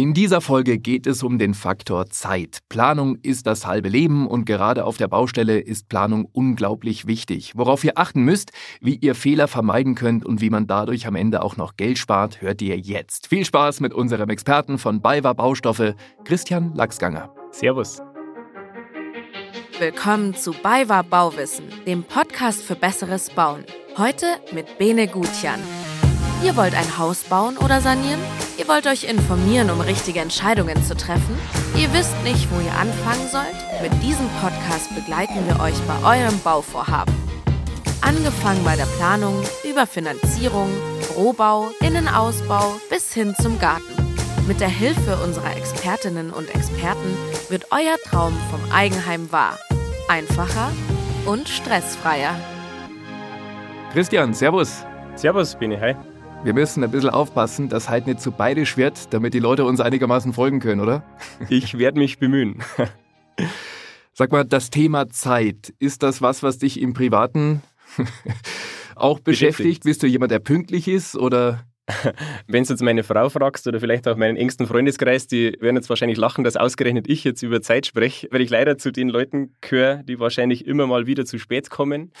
In dieser Folge geht es um den Faktor Zeit. Planung ist das halbe Leben und gerade auf der Baustelle ist Planung unglaublich wichtig. Worauf ihr achten müsst, wie ihr Fehler vermeiden könnt und wie man dadurch am Ende auch noch Geld spart, hört ihr jetzt. Viel Spaß mit unserem Experten von BayWa Baustoffe, Christian Lachsganger. Servus. Willkommen zu BayWa Bauwissen, dem Podcast für besseres Bauen. Heute mit Bene Gutjan. Ihr wollt ein Haus bauen oder sanieren? Ihr wollt euch informieren, um richtige Entscheidungen zu treffen? Ihr wisst nicht, wo ihr anfangen sollt? Mit diesem Podcast begleiten wir euch bei eurem Bauvorhaben. Angefangen bei der Planung, über Finanzierung, Rohbau, Innenausbau bis hin zum Garten. Mit der Hilfe unserer Expertinnen und Experten wird euer Traum vom Eigenheim wahr. Einfacher und stressfreier. Christian, Servus. Servus, Bini, hi. Wir müssen ein bisschen aufpassen, dass halt nicht zu bayerisch wird, damit die Leute uns einigermaßen folgen können, oder? Ich werde mich bemühen. Sag mal, das Thema Zeit, ist das was, was dich im Privaten auch beschäftigt? Bist du jemand, der pünktlich ist oder Wenn du jetzt meine Frau fragst oder vielleicht auch meinen engsten Freundeskreis, die werden jetzt wahrscheinlich lachen, dass ausgerechnet ich jetzt über Zeit spreche, weil ich leider zu den Leuten gehöre, die wahrscheinlich immer mal wieder zu spät kommen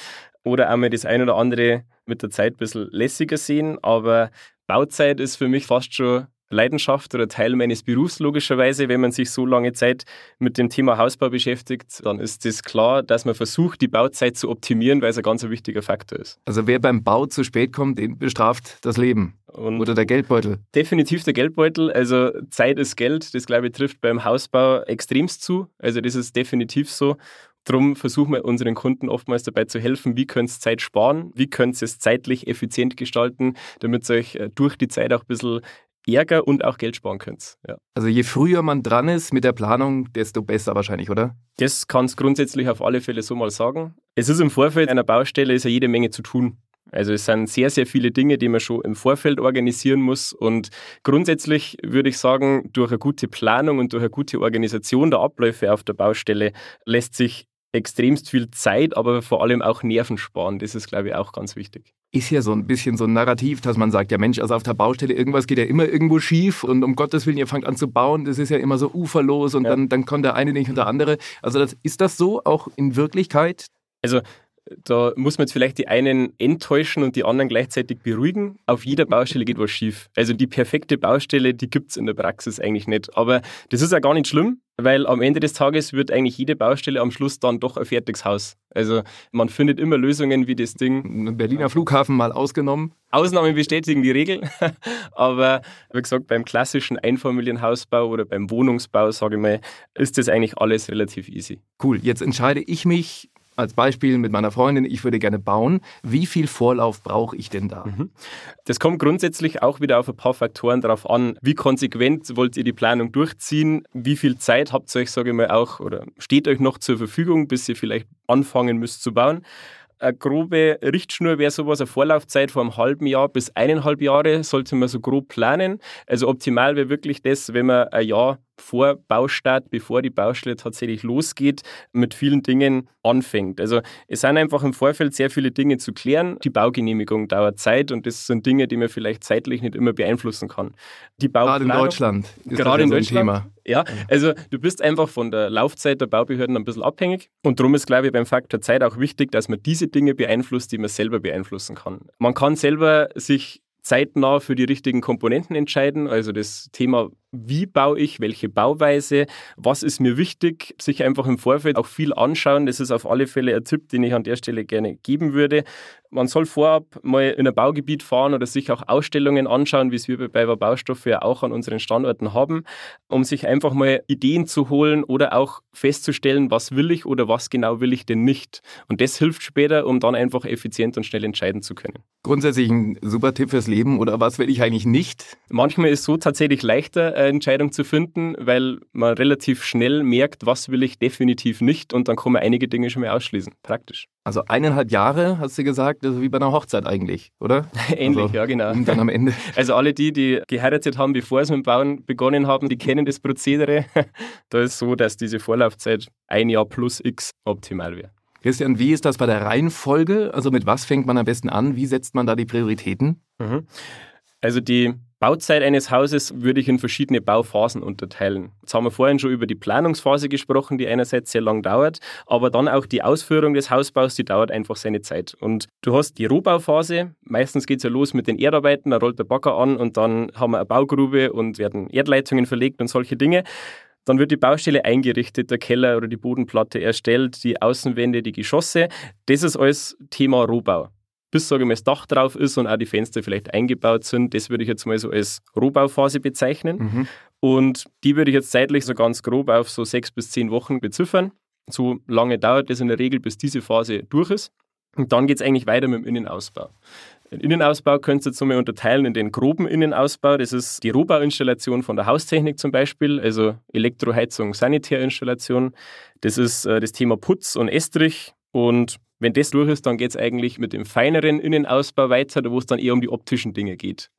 oder auch mal das ein oder andere mit der Zeit ein bisschen lässiger sehen. Aber Bauzeit ist für mich fast schon Leidenschaft oder Teil meines Berufs logischerweise. Wenn man sich so lange Zeit mit dem Thema Hausbau beschäftigt, dann ist es das klar, dass man versucht, die Bauzeit zu optimieren, weil es ein ganz wichtiger Faktor ist. Also wer beim Bau zu spät kommt, den bestraft das Leben. Und oder der Geldbeutel? Definitiv der Geldbeutel. Also Zeit ist Geld. Das, glaube ich, trifft beim Hausbau extremst zu. Also das ist definitiv so. Darum versuchen wir unseren Kunden oftmals dabei zu helfen, wie könnt ihr Zeit sparen, wie könnt ihr es zeitlich effizient gestalten, damit ihr euch äh, durch die Zeit auch ein bisschen Ärger und auch Geld sparen könnt. Ja. Also je früher man dran ist mit der Planung, desto besser wahrscheinlich, oder? Das kann es grundsätzlich auf alle Fälle so mal sagen. Es ist im Vorfeld einer Baustelle ist ja jede Menge zu tun. Also es sind sehr, sehr viele Dinge, die man schon im Vorfeld organisieren muss. Und grundsätzlich würde ich sagen, durch eine gute Planung und durch eine gute Organisation der Abläufe auf der Baustelle lässt sich extremst viel Zeit, aber vor allem auch Nerven sparen. Das ist, glaube ich, auch ganz wichtig. Ist ja so ein bisschen so ein Narrativ, dass man sagt, ja Mensch, also auf der Baustelle irgendwas geht ja immer irgendwo schief und um Gottes Willen, ihr fangt an zu bauen, das ist ja immer so uferlos und ja. dann, dann kommt der eine nicht und der andere. Also das, ist das so auch in Wirklichkeit? Also da muss man jetzt vielleicht die einen enttäuschen und die anderen gleichzeitig beruhigen. Auf jeder Baustelle geht was schief. Also die perfekte Baustelle, die gibt es in der Praxis eigentlich nicht. Aber das ist ja gar nicht schlimm, weil am Ende des Tages wird eigentlich jede Baustelle am Schluss dann doch ein fertiges Haus. Also man findet immer Lösungen, wie das Ding. Berliner Flughafen mal ausgenommen. Ausnahmen bestätigen die Regel. Aber wie gesagt, beim klassischen Einfamilienhausbau oder beim Wohnungsbau, sage ich mal, ist das eigentlich alles relativ easy. Cool, jetzt entscheide ich mich als Beispiel mit meiner Freundin, ich würde gerne bauen. Wie viel Vorlauf brauche ich denn da? Mhm. Das kommt grundsätzlich auch wieder auf ein paar Faktoren darauf an. Wie konsequent wollt ihr die Planung durchziehen? Wie viel Zeit habt ihr euch, sage ich mal, auch oder steht euch noch zur Verfügung, bis ihr vielleicht anfangen müsst zu bauen? Eine grobe Richtschnur wäre sowas, eine Vorlaufzeit von einem halben Jahr bis eineinhalb Jahre sollte man so grob planen. Also optimal wäre wirklich das, wenn man ein Jahr vor Baustart, bevor die Baustelle tatsächlich losgeht, mit vielen Dingen anfängt. Also es sind einfach im Vorfeld sehr viele Dinge zu klären. Die Baugenehmigung dauert Zeit und das sind Dinge, die man vielleicht zeitlich nicht immer beeinflussen kann. Die gerade in Deutschland ist gerade in Deutschland, Thema. Ja, also du bist einfach von der Laufzeit der Baubehörden ein bisschen abhängig und darum ist, glaube ich, beim Faktor Zeit auch wichtig, dass man diese Dinge beeinflusst, die man selber beeinflussen kann. Man kann selber sich zeitnah für die richtigen Komponenten entscheiden. Also das Thema wie baue ich, welche Bauweise, was ist mir wichtig, sich einfach im Vorfeld auch viel anschauen. Das ist auf alle Fälle ein Tipp, den ich an der Stelle gerne geben würde. Man soll vorab mal in ein Baugebiet fahren oder sich auch Ausstellungen anschauen, wie es wir bei Bayer Baustoffe ja auch an unseren Standorten haben, um sich einfach mal Ideen zu holen oder auch festzustellen, was will ich oder was genau will ich denn nicht. Und das hilft später, um dann einfach effizient und schnell entscheiden zu können. Grundsätzlich ein super Tipp fürs Leben oder was will ich eigentlich nicht? Manchmal ist es so tatsächlich leichter, Entscheidung zu finden, weil man relativ schnell merkt, was will ich definitiv nicht und dann kann man einige Dinge schon mal ausschließen. Praktisch. Also eineinhalb Jahre, hast du gesagt, also wie bei einer Hochzeit eigentlich, oder? Ähnlich, also, ja, genau. Und dann am Ende. Also alle die, die geheiratet haben, bevor sie mit dem Bauen begonnen haben, die kennen das Prozedere. da ist so, dass diese Vorlaufzeit ein Jahr plus X optimal wäre. Christian, wie ist das bei der Reihenfolge? Also mit was fängt man am besten an? Wie setzt man da die Prioritäten? Mhm. Also die Bauzeit eines Hauses würde ich in verschiedene Bauphasen unterteilen. Jetzt haben wir vorhin schon über die Planungsphase gesprochen, die einerseits sehr lang dauert, aber dann auch die Ausführung des Hausbaus, die dauert einfach seine Zeit. Und du hast die Rohbauphase, meistens geht es ja los mit den Erdarbeiten, da rollt der Bagger an und dann haben wir eine Baugrube und werden Erdleitungen verlegt und solche Dinge. Dann wird die Baustelle eingerichtet, der Keller oder die Bodenplatte erstellt, die Außenwände, die Geschosse. Das ist alles Thema Rohbau bis, sage ich mal, das Dach drauf ist und auch die Fenster vielleicht eingebaut sind. Das würde ich jetzt mal so als Rohbauphase bezeichnen. Mhm. Und die würde ich jetzt zeitlich so ganz grob auf so sechs bis zehn Wochen beziffern. So lange dauert das in der Regel, bis diese Phase durch ist. Und dann geht es eigentlich weiter mit dem Innenausbau. Den Innenausbau könnt ihr jetzt mal unterteilen in den groben Innenausbau. Das ist die Rohbauinstallation von der Haustechnik zum Beispiel, also Elektroheizung, Sanitärinstallation. Das ist äh, das Thema Putz und Estrich und wenn das durch ist, dann geht es eigentlich mit dem feineren Innenausbau weiter, wo es dann eher um die optischen Dinge geht.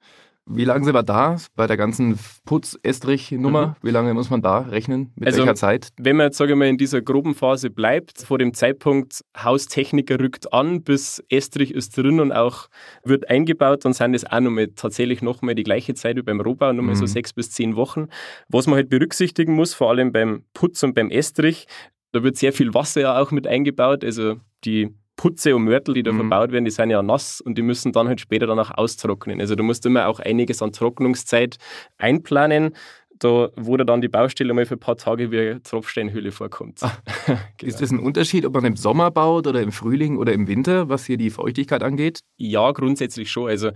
Wie lange sind wir da bei der ganzen Putz-Estrich-Nummer? Mhm. Wie lange muss man da rechnen? Mit also, welcher Zeit? Wenn man jetzt, sage ich mal, in dieser groben Phase bleibt, vor dem Zeitpunkt Haustechniker rückt an, bis Estrich ist drin und auch wird eingebaut, dann sind das auch nochmal tatsächlich nochmal die gleiche Zeit wie beim Rohbau, nochmal mhm. so sechs bis zehn Wochen. Was man halt berücksichtigen muss, vor allem beim Putz und beim Estrich, da wird sehr viel Wasser ja auch mit eingebaut. Also die Putze und Mörtel, die da mhm. verbaut werden, die sind ja nass und die müssen dann halt später danach austrocknen. Also du musst immer auch einiges an Trocknungszeit einplanen, da, wo da dann die Baustelle mal für ein paar Tage wie eine Tropfsteinhöhle vorkommt. Ah, genau. Ist das ein Unterschied, ob man im Sommer baut oder im Frühling oder im Winter, was hier die Feuchtigkeit angeht? Ja, grundsätzlich schon. Also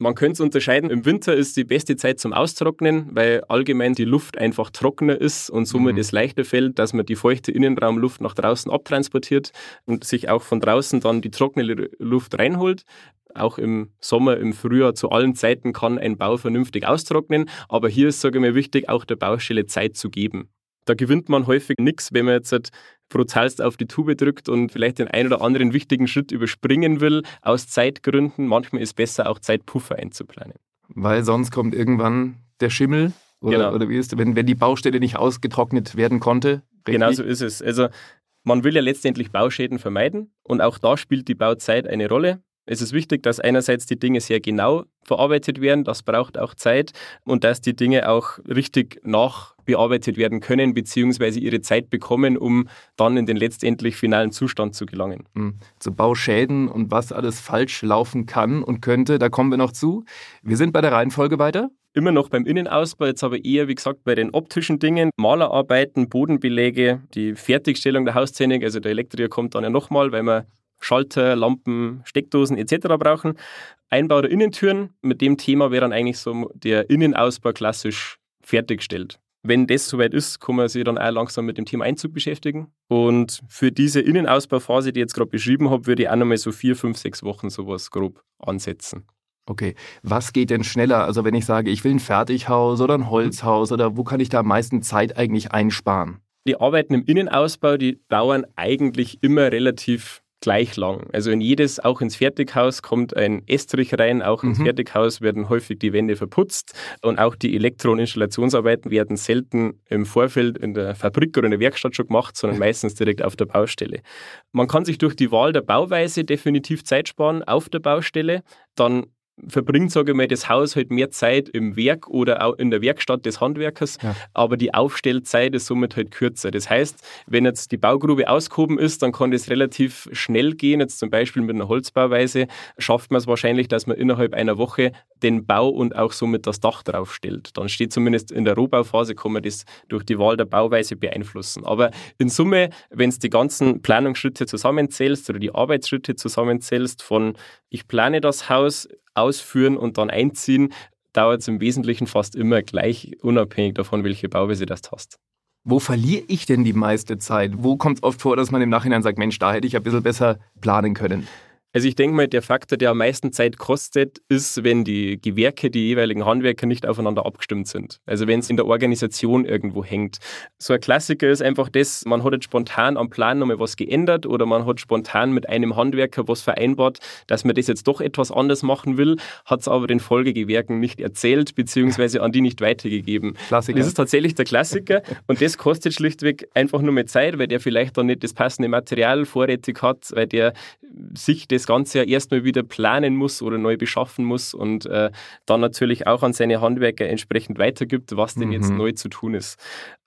man könnte es unterscheiden. Im Winter ist die beste Zeit zum Austrocknen, weil allgemein die Luft einfach trockener ist und somit mhm. es leichter fällt, dass man die feuchte Innenraumluft nach draußen abtransportiert und sich auch von draußen dann die trockene Luft reinholt. Auch im Sommer, im Frühjahr, zu allen Zeiten kann ein Bau vernünftig austrocknen. Aber hier ist, sage ich mal, wichtig, auch der Baustelle Zeit zu geben. Da gewinnt man häufig nichts, wenn man jetzt halt brutalst auf die Tube drückt und vielleicht den einen oder anderen wichtigen Schritt überspringen will, aus Zeitgründen. Manchmal ist es besser, auch Zeitpuffer einzuplanen. Weil sonst kommt irgendwann der Schimmel oder, genau. oder wie ist wenn, wenn die Baustelle nicht ausgetrocknet werden konnte. Richtig? Genau so ist es. Also man will ja letztendlich Bauschäden vermeiden und auch da spielt die Bauzeit eine Rolle. Es ist wichtig, dass einerseits die Dinge sehr genau verarbeitet werden, das braucht auch Zeit und dass die Dinge auch richtig nachbearbeitet werden können, beziehungsweise ihre Zeit bekommen, um dann in den letztendlich finalen Zustand zu gelangen. Mhm. Zu Bauschäden und was alles falsch laufen kann und könnte, da kommen wir noch zu. Wir sind bei der Reihenfolge weiter immer noch beim Innenausbau, jetzt aber eher, wie gesagt, bei den optischen Dingen, Malerarbeiten, Bodenbeläge, die Fertigstellung der Haustechnik, also der Elektriker kommt dann ja nochmal, weil man Schalter, Lampen, Steckdosen etc. brauchen. Einbau der Innentüren, mit dem Thema wäre dann eigentlich so der Innenausbau klassisch fertiggestellt. Wenn das soweit ist, kann man sich dann auch langsam mit dem Thema Einzug beschäftigen. Und für diese Innenausbauphase, die ich jetzt gerade beschrieben habe, würde ich auch nochmal so vier, fünf, sechs Wochen sowas grob ansetzen. Okay, was geht denn schneller? Also wenn ich sage, ich will ein Fertighaus oder ein Holzhaus oder wo kann ich da am meisten Zeit eigentlich einsparen? Die Arbeiten im Innenausbau, die dauern eigentlich immer relativ gleich lang. Also in jedes, auch ins Fertighaus kommt ein Estrich rein, auch ins mhm. Fertighaus werden häufig die Wände verputzt und auch die Elektro- und Installationsarbeiten werden selten im Vorfeld in der Fabrik oder in der Werkstatt schon gemacht, sondern meistens direkt auf der Baustelle. Man kann sich durch die Wahl der Bauweise definitiv Zeit sparen auf der Baustelle. Dann verbringt, sage ich mal, das Haus halt mehr Zeit im Werk oder auch in der Werkstatt des Handwerkers, ja. aber die Aufstellzeit ist somit halt kürzer. Das heißt, wenn jetzt die Baugrube ausgehoben ist, dann kann das relativ schnell gehen. Jetzt zum Beispiel mit einer Holzbauweise schafft man es wahrscheinlich, dass man innerhalb einer Woche den Bau und auch somit das Dach draufstellt. Dann steht zumindest in der Rohbauphase, kann man das durch die Wahl der Bauweise beeinflussen. Aber in Summe, wenn es die ganzen Planungsschritte zusammenzählst oder die Arbeitsschritte zusammenzählst von ich plane das Haus, ausführen und dann einziehen, dauert es im Wesentlichen fast immer gleich, unabhängig davon, welche Bauweise das hast. Wo verliere ich denn die meiste Zeit? Wo kommt es oft vor, dass man im Nachhinein sagt, Mensch, da hätte ich ein bisschen besser planen können? Also ich denke mal, der Faktor, der am meisten Zeit kostet, ist, wenn die Gewerke, die jeweiligen Handwerker nicht aufeinander abgestimmt sind. Also wenn es in der Organisation irgendwo hängt. So ein Klassiker ist einfach das, man hat jetzt spontan am Plan nochmal was geändert oder man hat spontan mit einem Handwerker was vereinbart, dass man das jetzt doch etwas anders machen will, hat es aber den Folgegewerken nicht erzählt, beziehungsweise an die nicht weitergegeben. Klassiker. Das ist tatsächlich der Klassiker und das kostet schlichtweg einfach nur mehr Zeit, weil der vielleicht dann nicht das passende Material vorrätig hat, weil der sich das das Ganze ja erstmal wieder planen muss oder neu beschaffen muss und äh, dann natürlich auch an seine Handwerker entsprechend weitergibt, was denn mhm. jetzt neu zu tun ist.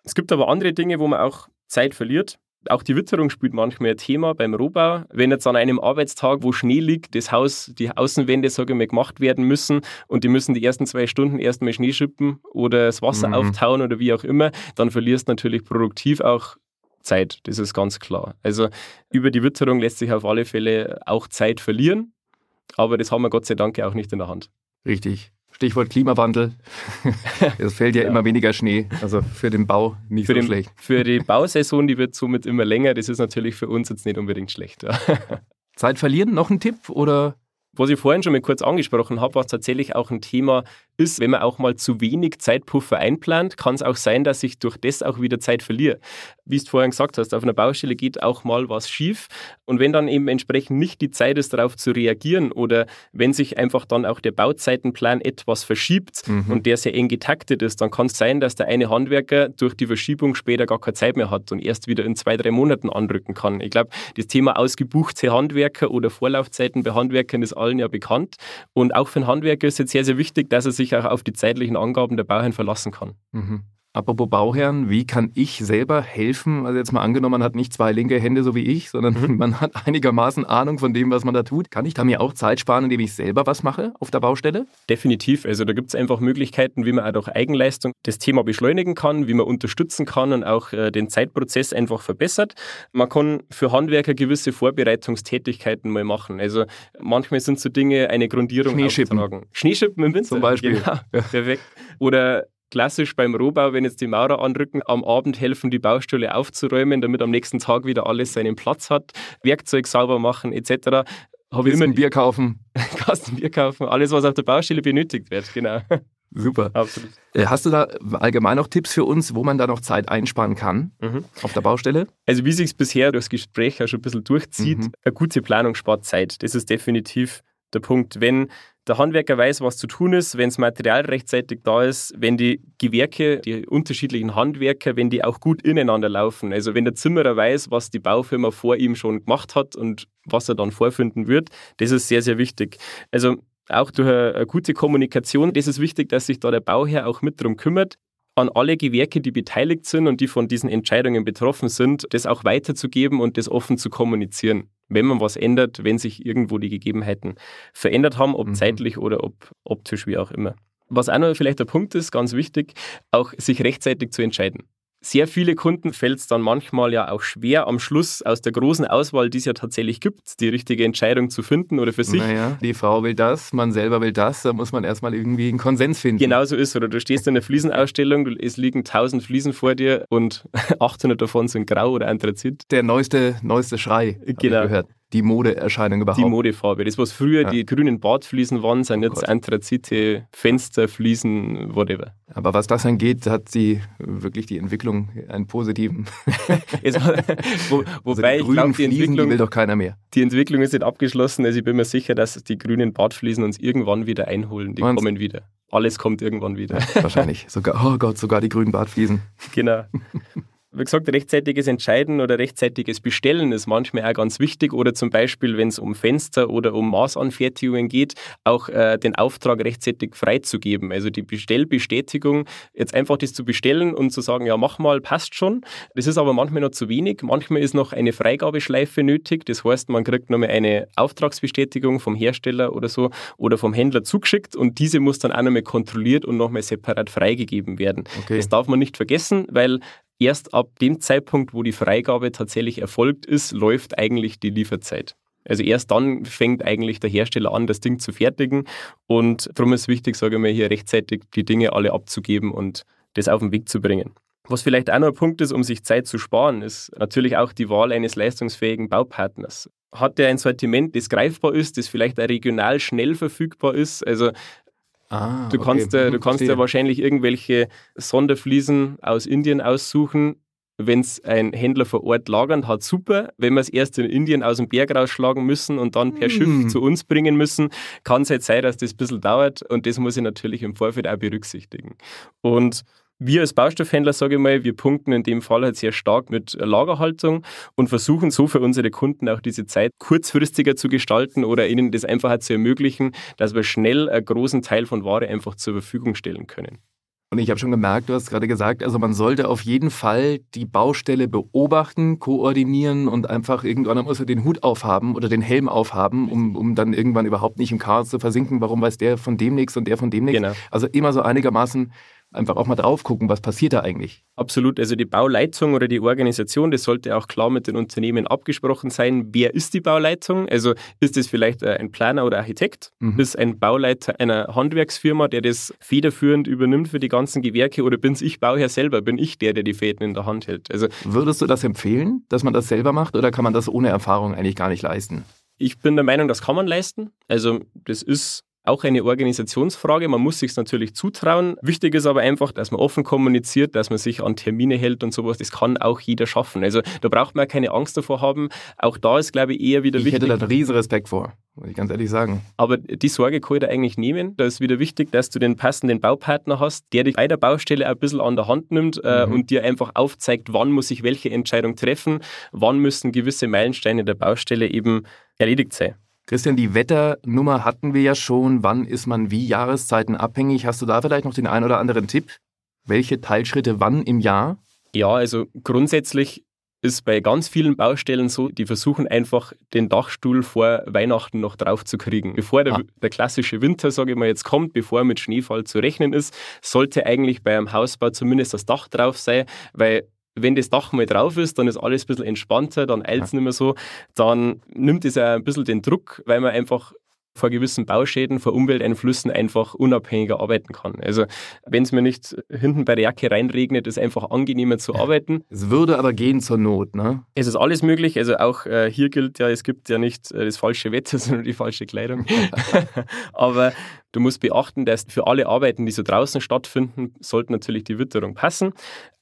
Es gibt aber andere Dinge, wo man auch Zeit verliert. Auch die Witterung spielt manchmal ein Thema beim Rohbau. Wenn jetzt an einem Arbeitstag, wo Schnee liegt, das Haus, die Außenwände, sage ich mal, gemacht werden müssen und die müssen die ersten zwei Stunden erstmal Schnee schippen oder das Wasser mhm. auftauen oder wie auch immer, dann verlierst du natürlich produktiv auch Zeit. Das ist ganz klar. Also über die Witterung lässt sich auf alle Fälle auch Zeit verlieren, aber das haben wir Gott sei Dank auch nicht in der Hand. Richtig. Stichwort Klimawandel. es fällt ja, ja, immer weniger Schnee. Also für den Bau nicht für so den, schlecht. Für die Bausaison, die wird somit immer länger. Das ist natürlich für uns jetzt nicht unbedingt schlecht. Zeit verlieren, noch ein Tipp oder was ich vorhin schon mal kurz angesprochen habe, was tatsächlich auch ein Thema ist, wenn man auch mal zu wenig Zeitpuffer einplant, kann es auch sein, dass ich durch das auch wieder Zeit verliere. Wie du vorhin gesagt hast, auf einer Baustelle geht auch mal was schief. Und wenn dann eben entsprechend nicht die Zeit ist, darauf zu reagieren oder wenn sich einfach dann auch der Bauzeitenplan etwas verschiebt mhm. und der sehr eng getaktet ist, dann kann es sein, dass der eine Handwerker durch die Verschiebung später gar keine Zeit mehr hat und erst wieder in zwei, drei Monaten anrücken kann. Ich glaube, das Thema ausgebuchte Handwerker oder Vorlaufzeiten bei Handwerkern ist allen ja bekannt. Und auch für einen Handwerker ist es sehr, sehr wichtig, dass er sich auch auf die zeitlichen Angaben der Bauherren verlassen kann. Mhm. Apropos Bauherren, wie kann ich selber helfen? Also jetzt mal angenommen, man hat nicht zwei linke Hände so wie ich, sondern mhm. man hat einigermaßen Ahnung von dem, was man da tut. Kann ich da mir auch Zeit sparen, indem ich selber was mache auf der Baustelle? Definitiv. Also da gibt es einfach Möglichkeiten, wie man auch durch Eigenleistung das Thema beschleunigen kann, wie man unterstützen kann und auch äh, den Zeitprozess einfach verbessert. Man kann für Handwerker gewisse Vorbereitungstätigkeiten mal machen. Also manchmal sind so Dinge, eine Grundierung Schneeschippen. auftragen. Schneeschippen im Winter. Zum Beispiel. Genau. Ja. Perfekt. Oder klassisch beim Rohbau, wenn jetzt die Maurer anrücken, am Abend helfen, die Baustelle aufzuräumen, damit am nächsten Tag wieder alles seinen Platz hat, Werkzeug sauber machen etc. Habe ich immer ein Bier kaufen. Kasten Bier kaufen, alles, was auf der Baustelle benötigt wird, genau. Super. Absolut. Äh, hast du da allgemein noch Tipps für uns, wo man da noch Zeit einsparen kann mhm. auf der Baustelle? Also wie sich es bisher durchs Gespräch ja schon ein bisschen durchzieht, mhm. eine gute Planung spart Zeit. Das ist definitiv der Punkt. Wenn der Handwerker weiß, was zu tun ist, wenn das Material rechtzeitig da ist, wenn die Gewerke, die unterschiedlichen Handwerker, wenn die auch gut ineinander laufen. Also wenn der Zimmerer weiß, was die Baufirma vor ihm schon gemacht hat und was er dann vorfinden wird, das ist sehr, sehr wichtig. Also auch durch eine gute Kommunikation, das ist wichtig, dass sich da der Bauherr auch mit drum kümmert, an alle Gewerke, die beteiligt sind und die von diesen Entscheidungen betroffen sind, das auch weiterzugeben und das offen zu kommunizieren wenn man was ändert, wenn sich irgendwo die Gegebenheiten verändert haben, ob mhm. zeitlich oder ob optisch, wie auch immer. Was auch noch vielleicht der Punkt ist, ganz wichtig, auch sich rechtzeitig zu entscheiden sehr viele Kunden fällt es dann manchmal ja auch schwer, am Schluss aus der großen Auswahl, die es ja tatsächlich gibt, die richtige Entscheidung zu finden oder für sich. Naja, die Frau will das, man selber will das, da muss man erstmal irgendwie einen Konsens finden. Genau so ist Oder du stehst in einer Fliesenausstellung, es liegen 1000 Fliesen vor dir und 800 davon sind grau oder Anthrazit. Der neueste, neueste Schrei, genau. gehört die Modeerscheinung überhaupt. Die Modefarbe. Das, was früher ja. die grünen Badfliesen waren, sind oh jetzt Gott. Anthrazite, Fensterfliesen, whatever. Aber was das angeht, hat sie wirklich die Entwicklung einen positiven. wo, wobei also ich glaube, die Entwicklung die will doch keiner mehr. Die Entwicklung ist nicht abgeschlossen. Also ich bin mir sicher, dass die grünen Badfliesen uns irgendwann wieder einholen. Die Meinst? kommen wieder. Alles kommt irgendwann wieder. Ja, wahrscheinlich. Sogar, oh Gott, sogar die grünen Badfliesen. Genau. Wie gesagt, rechtzeitiges Entscheiden oder rechtzeitiges Bestellen ist manchmal auch ganz wichtig. Oder zum Beispiel, wenn es um Fenster oder um Maßanfertigungen geht, auch äh, den Auftrag rechtzeitig freizugeben. Also die Bestellbestätigung, jetzt einfach das zu bestellen und zu sagen, ja, mach mal, passt schon. Das ist aber manchmal noch zu wenig. Manchmal ist noch eine Freigabeschleife nötig. Das heißt, man kriegt nochmal eine Auftragsbestätigung vom Hersteller oder so oder vom Händler zugeschickt und diese muss dann auch nochmal kontrolliert und nochmal separat freigegeben werden. Okay. Das darf man nicht vergessen, weil erst ab dem Zeitpunkt, wo die Freigabe tatsächlich erfolgt ist, läuft eigentlich die Lieferzeit. Also erst dann fängt eigentlich der Hersteller an, das Ding zu fertigen. Und darum ist wichtig, sage ich mal, hier rechtzeitig die Dinge alle abzugeben und das auf den Weg zu bringen. Was vielleicht auch noch ein Punkt ist, um sich Zeit zu sparen, ist natürlich auch die Wahl eines leistungsfähigen Baupartners. Hat der ein Sortiment, das greifbar ist, das vielleicht auch regional schnell verfügbar ist? Also Ah, du kannst, okay. äh, du kannst ja wahrscheinlich irgendwelche Sonderfliesen aus Indien aussuchen. Wenn es ein Händler vor Ort lagern hat, super. Wenn wir es erst in Indien aus dem Berg rausschlagen müssen und dann per mm. Schiff zu uns bringen müssen, kann es halt sein, dass das ein bisschen dauert und das muss ich natürlich im Vorfeld auch berücksichtigen. Und Wir als Baustoffhändler, sage ich mal, wir punkten in dem Fall halt sehr stark mit Lagerhaltung und versuchen so für unsere Kunden auch diese Zeit kurzfristiger zu gestalten oder ihnen das einfach halt zu ermöglichen, dass wir schnell einen großen Teil von Ware einfach zur Verfügung stellen können. Und ich habe schon gemerkt, du hast gerade gesagt, also man sollte auf jeden Fall die Baustelle beobachten, koordinieren und einfach irgendwann muss er den Hut aufhaben oder den Helm aufhaben, um, um dann irgendwann überhaupt nicht im Chaos zu versinken. Warum weiß der von dem nichts und der von dem nichts? Genau. Also immer so einigermaßen einfach auch mal drauf gucken, was passiert da eigentlich. Absolut. Also die Bauleitung oder die Organisation, das sollte auch klar mit den Unternehmen abgesprochen sein. Wer ist die Bauleitung? Also ist es vielleicht äh, ein Planer oder Architekt? Mhm. Ist ein Bauleiter einer Handwerksfirma, der das federführend übernimmt für die ganzen Gewerke? Oder bin ich Bauherr selber? Bin ich der, der die Fäden in der Hand hält? Also Würdest du das empfehlen, dass man das selber macht oder kann man das ohne Erfahrung eigentlich gar nicht leisten? Ich bin der Meinung, das kann man leisten. Also das ist auch eine Organisationsfrage. Man muss sich natürlich zutrauen. Wichtig ist aber einfach, dass man offen kommuniziert, dass man sich an Termine hält und sowas. Das kann auch jeder schaffen. Also da braucht man keine Angst davor haben. Auch da ist, glaube ich, eher wieder ich wichtig. Ich hätte da einen riesen Respekt vor, muss ich ganz ehrlich sagen. Aber die Sorge kann ich da eigentlich nehmen. Da ist wieder wichtig, dass du den passenden Baupartner hast, der dich bei der Baustelle ein bisschen an der Hand nimmt äh, mhm. und dir einfach aufzeigt, wann muss ich welche Entscheidung treffen, wann müssen gewisse Meilensteine der Baustelle eben erledigt sein. Christian, die Wetternummer hatten wir ja schon. Wann ist man wie Jahreszeiten abhängig? Hast du da vielleicht noch den einen oder anderen Tipp? Welche Teilschritte wann im Jahr? Ja, also grundsätzlich ist bei ganz vielen Baustellen so, die versuchen einfach den Dachstuhl vor Weihnachten noch drauf zu kriegen. Bevor der, ah. der klassische Winter, sage ich mal, jetzt kommt, bevor mit Schneefall zu rechnen ist, sollte eigentlich bei einem Hausbau zumindest das Dach drauf sein, weil wenn das Dach mal drauf ist, dann ist alles ein bisschen entspannter, dann eilt es nicht mehr so. Dann nimmt es ja ein bisschen den Druck, weil man einfach vor gewissen Bauschäden, vor Umwelteinflüssen einfach unabhängiger arbeiten kann. Also wenn es mir nicht hinten bei der Jacke reinregnet, ist es einfach angenehmer zu arbeiten. Es würde aber gehen zur Not, ne? Es ist alles möglich. Also auch äh, hier gilt ja, es gibt ja nicht äh, das falsche Wetter, sondern die falsche Kleidung. aber Du musst beachten, dass für alle Arbeiten, die so draußen stattfinden, sollte natürlich die Witterung passen.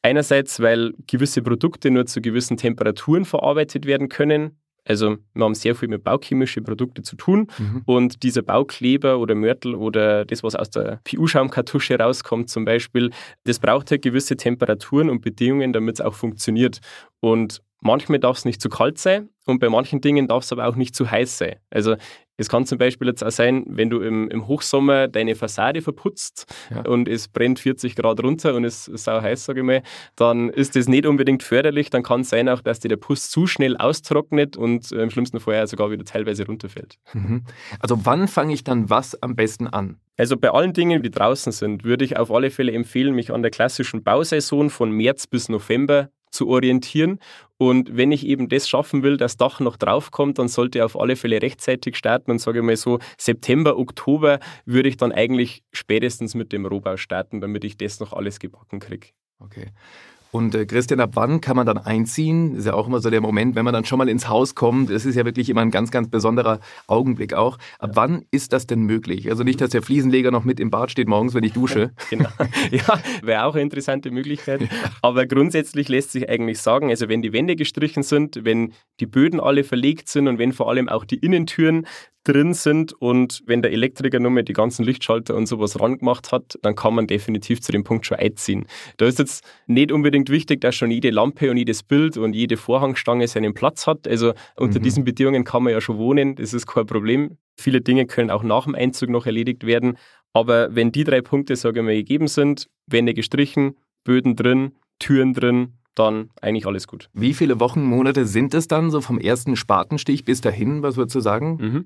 Einerseits, weil gewisse Produkte nur zu gewissen Temperaturen verarbeitet werden können. Also wir haben sehr viel mit bauchemischen Produkten zu tun mhm. und dieser Baukleber oder Mörtel oder das, was aus der PU-Schaumkartusche rauskommt zum Beispiel, das braucht halt gewisse Temperaturen und Bedingungen, damit es auch funktioniert. Und manchmal darf es nicht zu kalt sein und bei manchen Dingen darf es aber auch nicht zu heiß sein. Also es kann zum Beispiel jetzt auch sein, wenn du im, im Hochsommer deine Fassade verputzt ja. und es brennt 40 Grad runter und es ist sau heiß, sage ich mal, dann ist das nicht unbedingt förderlich. Dann kann es sein auch, dass dir der Puss zu schnell austrocknet und äh, im schlimmsten Fall sogar wieder teilweise runterfällt. Mhm. Also wann fange ich dann was am besten an? Also bei allen Dingen, die draußen sind, würde ich auf alle Fälle empfehlen, mich an der klassischen Bausaison von März bis November zu orientieren. Und wenn ich eben das schaffen will, dass Dach noch draufkommt, dann sollte ich auf alle Fälle rechtzeitig starten und sage ich mal so, September, Oktober würde ich dann eigentlich spätestens mit dem Rohbau starten, damit ich das noch alles gebacken kriege. Okay. Und äh, Christian, ab wann kann man dann einziehen? Das ist ja auch immer so der Moment, wenn man dann schon mal ins Haus kommt. Das ist ja wirklich immer ein ganz, ganz besonderer Augenblick auch. Ab ja. wann ist das denn möglich? Also nicht, dass der Fliesenleger noch mit im Bad steht morgens, wenn ich dusche. genau. Ja, wäre auch eine interessante Möglichkeit. Aber grundsätzlich lässt sich eigentlich sagen, also wenn die Wände gestrichen sind, wenn die Böden alle verlegt sind und wenn vor allem auch die Innentüren drin sind und wenn der Elektriker nur mal die ganzen Lichtschalter und sowas ran gemacht hat, dann kann man definitiv zu dem Punkt schon einziehen. Da ist jetzt nicht unbedingt wichtig, dass schon jede Lampe und jedes Bild und jede Vorhangstange seinen Platz hat. Also unter mhm. diesen Bedingungen kann man ja schon wohnen, das ist kein Problem. Viele Dinge können auch nach dem Einzug noch erledigt werden. Aber wenn die drei Punkte, sage ich mal, gegeben sind, Wände gestrichen, Böden drin, Türen drin, dann eigentlich alles gut. Wie viele Wochen, Monate sind es dann, so vom ersten Spatenstich bis dahin? Was würdest du sagen? Mhm.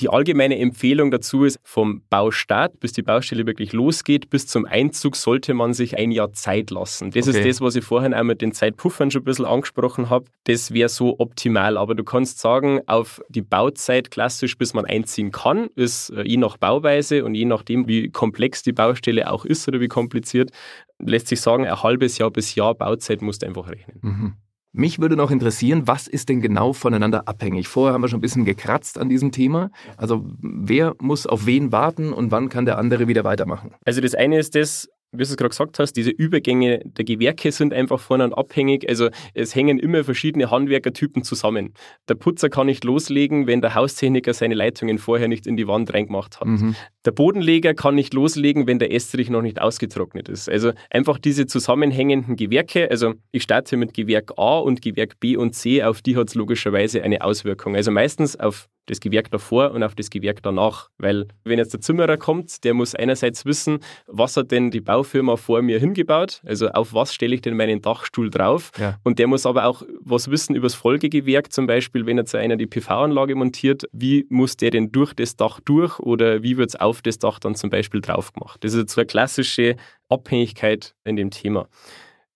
Die allgemeine Empfehlung dazu ist, vom Baustart, bis die Baustelle wirklich losgeht, bis zum Einzug sollte man sich ein Jahr Zeit lassen. Das okay. ist das, was ich vorhin auch mit den Zeitpuffern schon ein bisschen angesprochen habe. Das wäre so optimal. Aber du kannst sagen, auf die Bauzeit klassisch, bis man einziehen kann, ist äh, je nach Bauweise und je nachdem, wie komplex die Baustelle auch ist oder wie kompliziert, lässt sich sagen, ein halbes Jahr bis Jahr Bauzeit musst du einfach rechnen. Mhm. Mich würde noch interessieren, was ist denn genau voneinander abhängig? Vorher haben wir schon ein bisschen gekratzt an diesem Thema. Also wer muss auf wen warten und wann kann der andere wieder weitermachen? Also das eine ist das, wie du es gerade gesagt hast, diese Übergänge der Gewerke sind einfach voneinander abhängig. Also es hängen immer verschiedene Handwerkertypen zusammen. Der Putzer kann nicht loslegen, wenn der Haustechniker seine Leitungen vorher nicht in die Wand reingemacht hat. Mhm. Der Bodenleger kann nicht loslegen, wenn der Estrich noch nicht ausgetrocknet ist. Also einfach diese zusammenhängenden Gewerke. Also ich starte mit Gewerk A und Gewerk B und C, auf die hat es logischerweise eine Auswirkung. Also meistens auf das Gewerk davor und auf das Gewerk danach. Weil wenn jetzt der Zimmerer kommt, der muss einerseits wissen, was hat denn die Baufirma vor mir hingebaut, also auf was stelle ich denn meinen Dachstuhl drauf. Ja. Und der muss aber auch was wissen über das Folgegewerk, zum Beispiel, wenn jetzt einer die PV-Anlage montiert, wie muss der denn durch das Dach durch oder wie wird es auf das Dach dann zum Beispiel drauf gemacht. Das ist jetzt so eine klassische Abhängigkeit in dem Thema.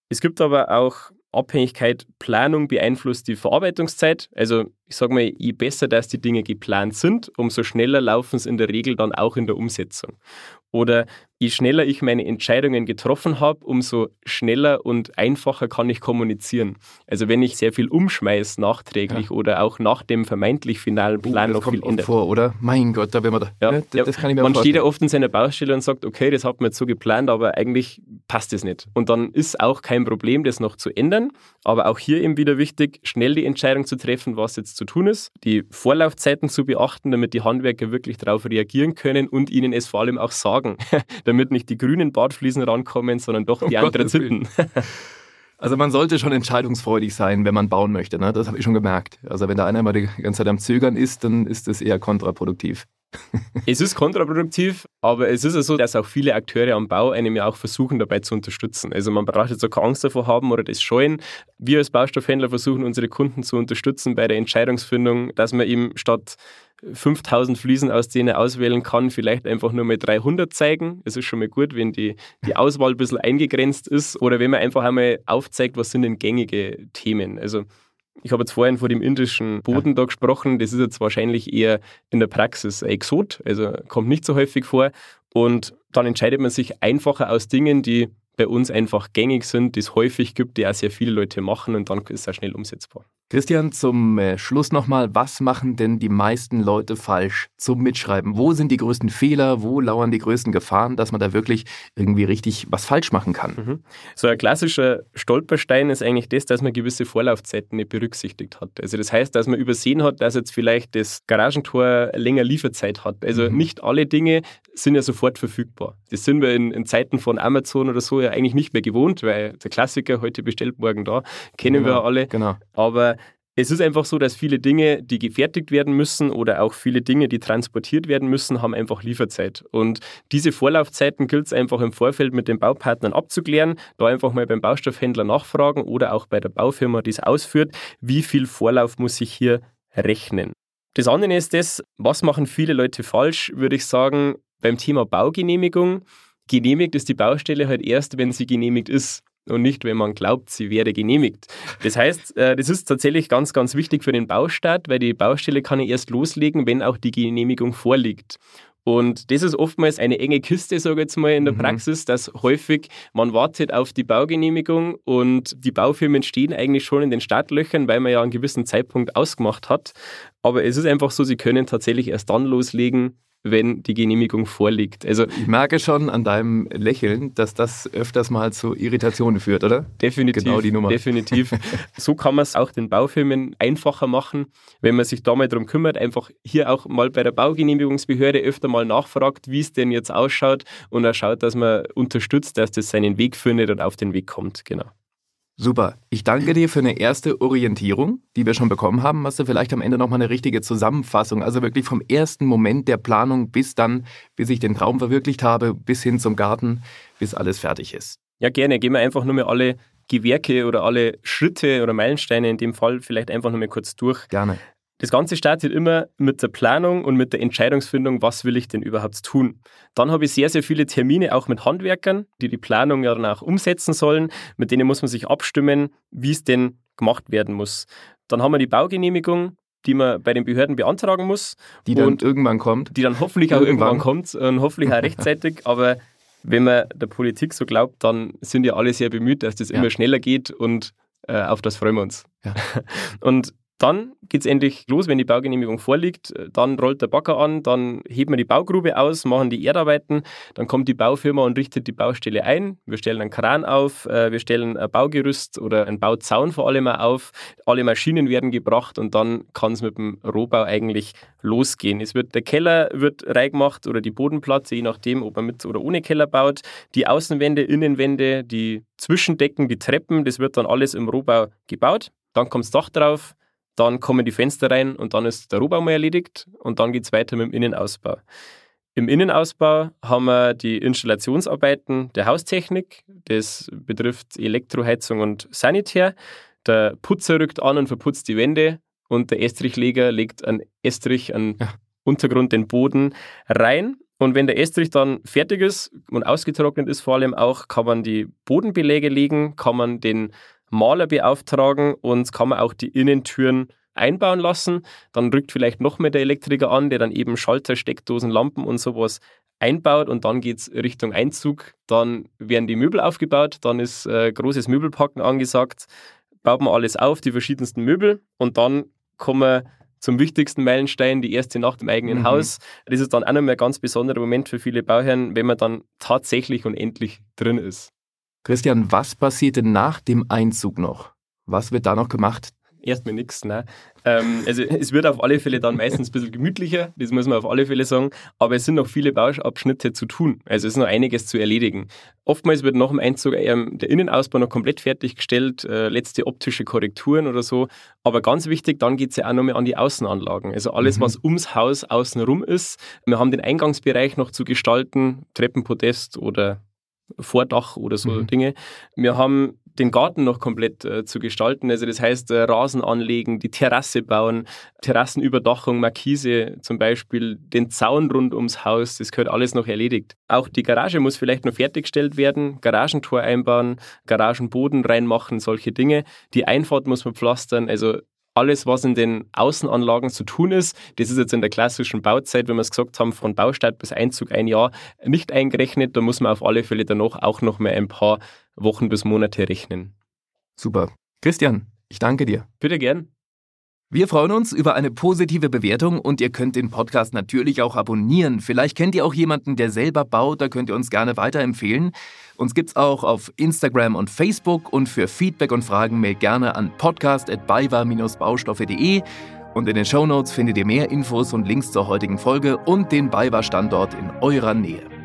Es gibt aber auch Abhängigkeit, Planung beeinflusst die Verarbeitungszeit. Also ich sage mal, je besser, dass die Dinge geplant sind, umso schneller laufen es in der Regel dann auch in der Umsetzung. Oder je schneller ich meine Entscheidungen getroffen habe, umso schneller und einfacher kann ich kommunizieren. Also wenn ich sehr viel umschmeiß nachträglich ja. oder auch nach dem vermeintlich finalen oh, Plan oh, noch viel ändert. vor, oder? Mein Gott, da will man da. Ja, ne? das, das kann ich mir Man steht ja oft in seiner Baustelle und sagt, okay, das hat man jetzt so geplant, aber eigentlich passt es nicht. Und dann ist auch kein Problem, das noch zu ändern. Aber auch hier eben wieder wichtig, schnell die Entscheidung zu treffen, was jetzt zu tun ist, die Vorlaufzeiten zu beachten, damit die Handwerker wirklich darauf reagieren können und ihnen es vor allem auch sagen, damit nicht die grünen Bartfliesen rankommen, sondern doch die oh Anthraziten. Also man sollte schon entscheidungsfreudig sein, wenn man bauen möchte. Ne? Das habe ich schon gemerkt. Also wenn da einer mal die ganze Zeit am Zögern ist, dann ist das eher kontraproduktiv. es ist kontraproduktiv, aber es ist ja so, dass auch viele Akteure am Bau einem ja auch versuchen, dabei zu unterstützen. Also man braucht jetzt auch keine Angst davor haben oder das scheuen. Wir als Baustoffhändler versuchen, unsere Kunden zu unterstützen bei der Entscheidungsfindung, dass man ihm statt 5000 Fliesen, aus denen er auswählen kann, vielleicht einfach nur mal 300 zeigen. Es ist schon mal gut, wenn die, die Auswahl ein bisschen eingegrenzt ist oder wenn man einfach einmal aufzeigt, was sind denn gängige Themen. Also ich habe jetzt vorhin vor dem indischen Boden ja. da gesprochen. Das ist jetzt wahrscheinlich eher in der Praxis ein Exot, also kommt nicht so häufig vor. Und dann entscheidet man sich einfacher aus Dingen, die bei uns einfach gängig sind, die es häufig gibt, die auch sehr viele Leute machen und dann ist es auch schnell umsetzbar. Christian, zum äh, Schluss nochmal, was machen denn die meisten Leute falsch zum Mitschreiben? Wo sind die größten Fehler? Wo lauern die größten Gefahren, dass man da wirklich irgendwie richtig was falsch machen kann? Mhm. So ein klassischer Stolperstein ist eigentlich das, dass man gewisse Vorlaufzeiten nicht berücksichtigt hat. Also das heißt, dass man übersehen hat, dass jetzt vielleicht das Garagentor länger Lieferzeit hat. Also mhm. nicht alle Dinge sind ja sofort verfügbar. Das sind wir in, in, Zeiten von Amazon oder so ja eigentlich nicht mehr gewohnt, weil der Klassiker heute bestellt morgen da, kennen genau, wir alle. Genau. Aber es ist einfach so, dass viele Dinge, die gefertigt werden müssen oder auch viele Dinge, die transportiert werden müssen, haben einfach Lieferzeit. Und diese Vorlaufzeiten gilt es einfach im Vorfeld mit den Baupartnern abzuklären, da einfach mal beim Baustoffhändler nachfragen oder auch bei der Baufirma, die es ausführt, wie viel Vorlauf muss ich hier rechnen. Das andere ist das, was machen viele Leute falsch, würde ich sagen, beim Thema Baugenehmigung. Genehmigt ist die Baustelle halt erst, wenn sie genehmigt ist und nicht, wenn man glaubt, sie wäre genehmigt. Das heißt, äh, das ist tatsächlich ganz, ganz wichtig für den Baustart, weil die Baustelle kann ja erst loslegen, wenn auch die Genehmigung vorliegt. Und das ist oftmals eine enge Kiste, sage ich jetzt mal in der mhm. Praxis, dass häufig man wartet auf die Baugenehmigung und die Baufirmen stehen eigentlich schon in den Startlöchern, weil man ja einen gewissen Zeitpunkt ausgemacht hat. Aber es ist einfach so, sie können tatsächlich erst dann loslegen, wenn die Genehmigung vorliegt. Also ich merke schon an deinem Lächeln, dass das öfters mal zu Irritationen führt, oder? Definitiv. Genau die Nummer. Definitiv. so kann man es auch den Baufirmen einfacher machen, wenn man sich da mal darum kümmert, einfach hier auch mal bei der Baugenehmigungsbehörde öfter mal nachfragt, wie es denn jetzt ausschaut und er schaut, dass man unterstützt, dass das seinen Weg findet und auf den Weg kommt. Genau. Super. Ich danke dir für eine erste Orientierung, die wir schon bekommen haben. Hast du vielleicht am Ende nochmal eine richtige Zusammenfassung? Also wirklich vom ersten Moment der Planung bis dann, bis ich den Traum verwirklicht habe, bis hin zum Garten, bis alles fertig ist. Ja, gerne. Gehen wir einfach nur mal alle Gewerke oder alle Schritte oder Meilensteine in dem Fall vielleicht einfach nur mal kurz durch. Gerne. Das Ganze startet immer mit der Planung und mit der Entscheidungsfindung, was will ich denn überhaupt tun. Dann habe ich sehr, sehr viele Termine auch mit Handwerkern, die die Planung ja dann auch umsetzen sollen. Mit denen muss man sich abstimmen, wie es denn gemacht werden muss. Dann haben wir die Baugenehmigung, die man bei den Behörden beantragen muss. Die dann irgendwann kommt. Die dann hoffentlich auch irgendwann, irgendwann kommt und hoffentlich auch rechtzeitig. Aber wenn man der Politik so glaubt, dann sind ja alle sehr bemüht, dass das ja. immer schneller geht und äh, auf das freuen wir uns. Ja. Und Dann geht es endlich los, wenn die Baugenehmigung vorliegt. Dann rollt der Bagger an, dann heben wir die Baugrube aus, machen die Erdarbeiten. Dann kommt die Baufirma und richtet die Baustelle ein. Wir stellen einen Kran auf, äh, wir stellen ein Baugerüst oder einen Bauzaun vor allem auf. Alle Maschinen werden gebracht und dann kann es mit dem Rohbau eigentlich losgehen. Es wird, der Keller wird reingemacht oder die Bodenplatte, je nachdem, ob man mit oder ohne Keller baut. Die Außenwände, Innenwände, die Zwischendecken, die Treppen, das wird dann alles im Rohbau gebaut. Dann kommt das Dach drauf, dann kommen die Fenster rein und dann ist der Rohbau mal erledigt und dann geht es weiter mit dem Innenausbau. Im Innenausbau haben wir die Installationsarbeiten der Haustechnik. Das betrifft Elektroheizung und Sanitär. Der Putzer rückt an und verputzt die Wände und der Estrichleger legt einen Estrich, einen ja. Untergrund, den Boden rein. Und wenn der Estrich dann fertig ist und ausgetrocknet ist, vor allem auch, kann man die Bodenbeläge legen, kann man den Maler beauftragen und kann man auch die Innentüren einbauen lassen. Dann rückt vielleicht noch mehr der Elektriker an, der dann eben Schalter, Steckdosen, Lampen und sowas einbaut und dann geht es Richtung Einzug. Dann werden die Möbel aufgebaut, dann ist äh, großes Möbelpacken angesagt, baut man alles auf, die verschiedensten Möbel und dann kommen wir zum wichtigsten Meilenstein, die erste Nacht im eigenen mhm. Haus. Das ist dann auch noch mal ein ganz besonderer Moment für viele Bauherren, wenn man dann tatsächlich und endlich drin ist. Christian, was passiert denn nach dem Einzug noch? Was wird da noch gemacht? Erstmal nichts, ne? Ähm, also es wird auf alle Fälle dann meistens ein bisschen gemütlicher, das muss man auf alle Fälle sagen, aber es sind noch viele Bauabschnitte zu tun. Also es ist noch einiges zu erledigen. Oftmals wird nach dem Einzug ähm, der Innenausbau noch komplett fertiggestellt, äh, letzte optische Korrekturen oder so. Aber ganz wichtig, dann geht es ja auch noch mal an die Außenanlagen. Also alles, mhm. was ums Haus außenrum ist. Wir haben den Eingangsbereich noch zu gestalten, Treppenpodest oder Vordach oder so mhm. Dinge. Wir haben den Garten noch komplett äh, zu gestalten. Also das heißt, äh, Rasen anlegen, die Terrasse bauen, Terrassenüberdachung, Markise zum Beispiel, den Zaun rund ums Haus, das gehört alles noch erledigt. Auch die Garage muss vielleicht noch fertiggestellt werden, Garagentor einbauen, Garagenboden reinmachen, solche Dinge. Die Einfahrt muss man pflastern. Also alles, was in den Außenanlagen zu tun ist, das ist jetzt in der klassischen Bauzeit, wenn wir es gesagt haben, von Baustart bis Einzug ein Jahr nicht eingerechnet. Da muss man auf alle Fälle danach auch noch mal ein paar Wochen bis Monate rechnen. Super. Christian, ich danke dir. Bitte gern. Wir freuen uns über eine positive Bewertung und ihr könnt den Podcast natürlich auch abonnieren. Vielleicht kennt ihr auch jemanden, der selber baut, da könnt ihr uns gerne weiterempfehlen. Uns gibt's auch auf Instagram und Facebook und für Feedback und Fragen mailt gerne an podcast@baywa-baustoffe.de und in den Shownotes findet ihr mehr Infos und Links zur heutigen Folge und den BayWa Standort in eurer Nähe.